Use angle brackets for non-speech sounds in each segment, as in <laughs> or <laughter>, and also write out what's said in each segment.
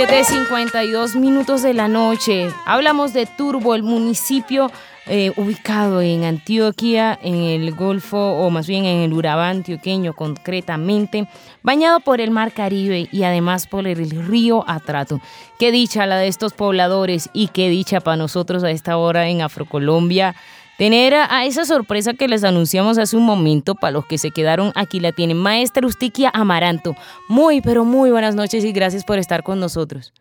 7.52 minutos de la noche. Hablamos de Turbo, el municipio eh, ubicado en Antioquia, en el Golfo, o más bien en el Urabá antioqueño concretamente, bañado por el Mar Caribe y además por el río Atrato. Qué dicha la de estos pobladores y qué dicha para nosotros a esta hora en Afrocolombia tener a, esa sorpresa que les anunciamos hace un momento, para los que se quedaron aquí la tienen, maestra Ustiquia Amaranto. Muy, pero muy buenas noches y gracias por estar con nosotros.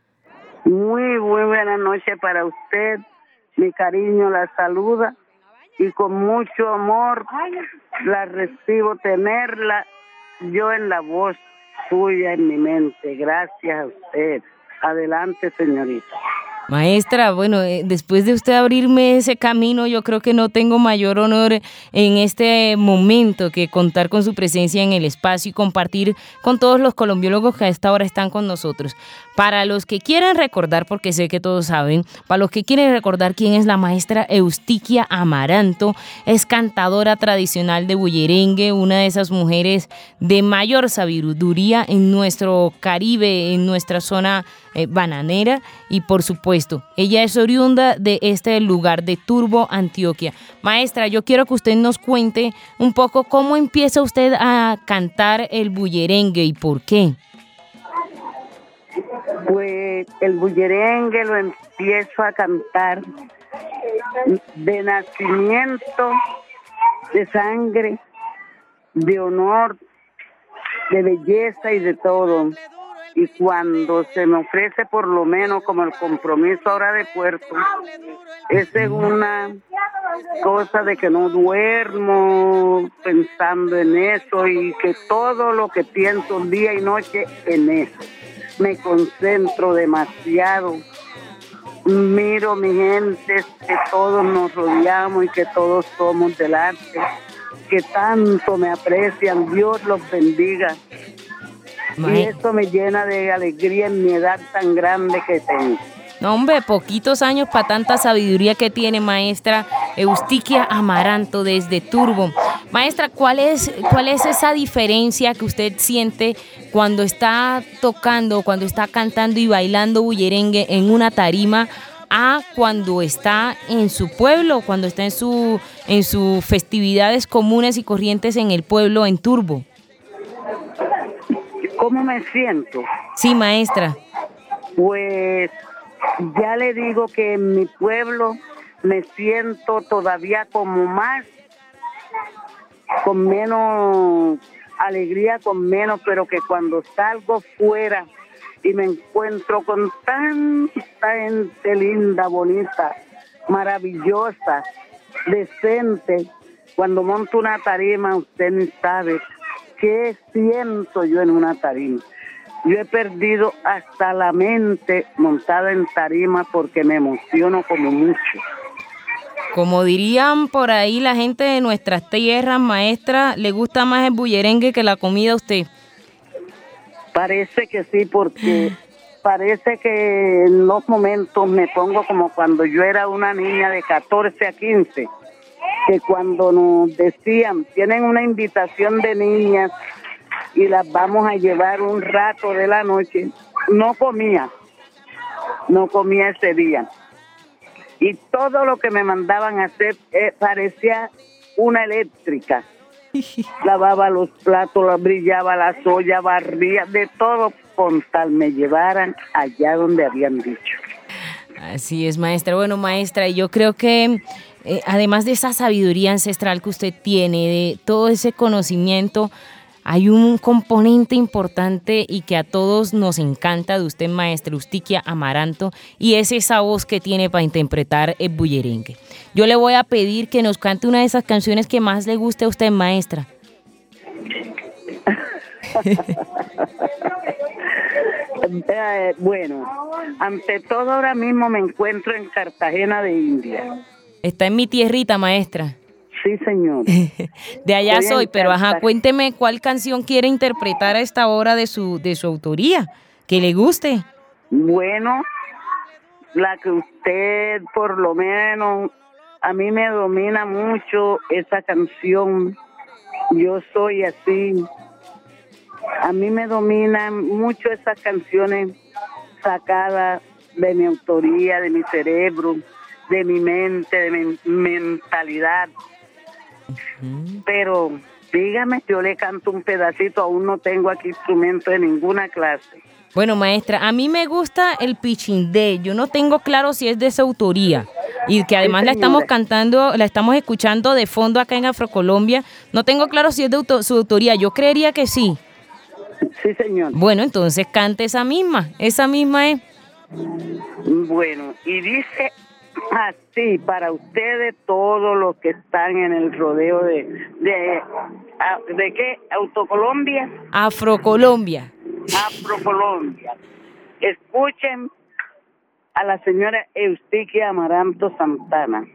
Muy, muy buenas noches para usted. Mi cariño la saluda y con mucho amor la recibo tenerla yo en la voz suya en mi mente. Gracias a usted. Adelante, señorita. Maestra, bueno, eh, después de usted abrirme ese camino, yo creo que no tengo mayor honor en este momento que contar con su presencia en el espacio y compartir con todos los colombiólogos que a esta hora están con nosotros. Para los que quieran recordar, porque sé que todos saben, para los que quieren recordar quién es la maestra Eustiquia Amaranto, es cantadora tradicional de bullerengue, una de esas mujeres de mayor sabiduría en nuestro Caribe, en nuestra zona eh, bananera y por supuesto, ella es oriunda de este lugar de Turbo, Antioquia. Maestra, yo quiero que usted nos cuente un poco cómo empieza usted a cantar el bullerengue y por qué. Pues el bullerengue lo empiezo a cantar de nacimiento, de sangre, de honor, de belleza y de todo y cuando se me ofrece por lo menos como el compromiso ahora de puerto, esa es una cosa de que no duermo pensando en eso y que todo lo que pienso día y noche en eso. Me concentro demasiado. Miro mi gente, que todos nos rodeamos y que todos somos del arte, que tanto me aprecian. Dios los bendiga y esto me llena de alegría en mi edad tan grande que tengo. No, hombre, poquitos años para tanta sabiduría que tiene maestra Eustiquia Amaranto desde Turbo. Maestra, ¿cuál es, ¿cuál es esa diferencia que usted siente cuando está tocando, cuando está cantando y bailando bullerengue en una tarima a cuando está en su pueblo, cuando está en su en sus festividades comunes y corrientes en el pueblo en Turbo? ¿Cómo me siento? Sí, maestra. Pues ya le digo que en mi pueblo me siento todavía como más, con menos alegría, con menos, pero que cuando salgo fuera y me encuentro con tanta gente linda, bonita, maravillosa, decente, cuando monto una tarima, usted ni sabe ¿Qué siento yo en una tarima? Yo he perdido hasta la mente montada en tarima porque me emociono como mucho. Como dirían por ahí la gente de nuestras tierras, maestra, ¿le gusta más el bullerengue que la comida a usted? Parece que sí, porque <laughs> parece que en los momentos me pongo como cuando yo era una niña de 14 a 15 que cuando nos decían, tienen una invitación de niñas y las vamos a llevar un rato de la noche, no comía, no comía ese día. Y todo lo que me mandaban a hacer eh, parecía una eléctrica. <laughs> Lavaba los platos, brillaba la soya, barría, de todo con tal me llevaran allá donde habían dicho. Así es, maestra. Bueno, maestra, yo creo que eh, además de esa sabiduría ancestral que usted tiene, de todo ese conocimiento, hay un componente importante y que a todos nos encanta de usted, maestra Ustiquia Amaranto, y es esa voz que tiene para interpretar el bullerengue. Yo le voy a pedir que nos cante una de esas canciones que más le guste a usted, maestra. <laughs> Eh, bueno, ante todo ahora mismo me encuentro en Cartagena de India. Está en mi tierrita, maestra. Sí, señor. <laughs> de allá soy, pero ajá, cuénteme cuál canción quiere interpretar a esta hora de su, de su autoría, que le guste. Bueno, la que usted por lo menos, a mí me domina mucho esa canción. Yo soy así. A mí me dominan mucho esas canciones sacada de mi autoría, de mi cerebro, de mi mente, de mi mentalidad. Pero dígame, yo le canto un pedacito, aún no tengo aquí instrumento de ninguna clase. Bueno, maestra, a mí me gusta el pichindé. Yo no tengo claro si es de su autoría y que además la estamos cantando, la estamos escuchando de fondo acá en Afrocolombia. No tengo claro si es de su autoría. Yo creería que sí. Sí, señor. Bueno, entonces cante esa misma. Esa misma es. Bueno, y dice así para ustedes todos los que están en el rodeo de de, de qué Autocolombia Afrocolombia. Afrocolombia. Escuchen a la señora Eustiquia Amaranto Santana.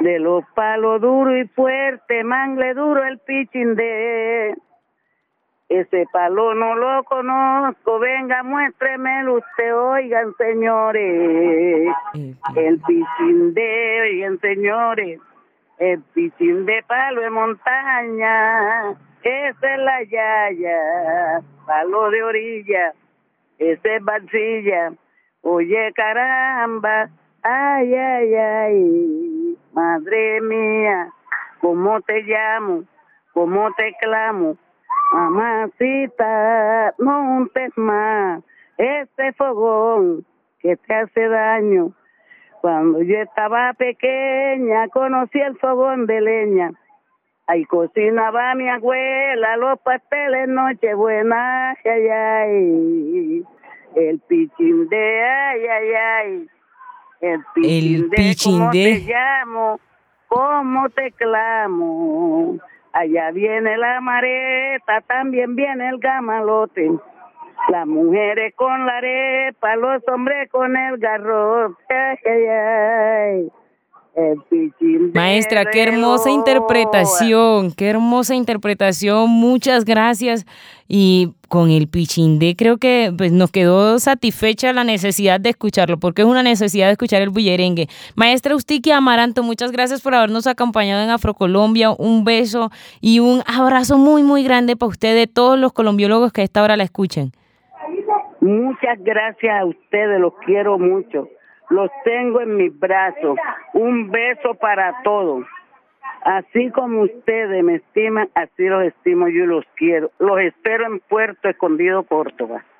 De los palos duro y fuerte mangle duro el pichín de ese palo no lo conozco, venga, muéstremelo usted, oigan, señores. El piscín de, oigan, señores, el piscín de palo de montaña, esa es la yaya, palo de orilla, ese es barcilla, oye, caramba, ay, ay, ay, madre mía, ¿cómo te llamo? ¿Cómo te clamo? Mamacita, montes más ese fogón que te hace daño. Cuando yo estaba pequeña conocí el fogón de leña. Ahí cocinaba mi abuela los pasteles Nochebuena, ay, ay, el pichín de, ay, ay, ay, el pichín de, ¿cómo te llamo? ¿Cómo te clamo? Allá viene la mareta, también viene el gamalote. Las mujeres con la arepa, los hombres con el garrote. Maestra, qué hermosa interpretación, qué hermosa interpretación, muchas gracias. Y con el pichindé creo que pues, nos quedó satisfecha la necesidad de escucharlo, porque es una necesidad de escuchar el bullerengue. Maestra Ustiquia Amaranto, muchas gracias por habernos acompañado en Afrocolombia, un beso y un abrazo muy, muy grande para ustedes, todos los colombiólogos que a esta hora la escuchen. Muchas gracias a ustedes, los quiero mucho los tengo en mis brazos. Un beso para todos. Así como ustedes me estiman, así los estimo yo y los quiero. Los espero en Puerto Escondido, Córdoba.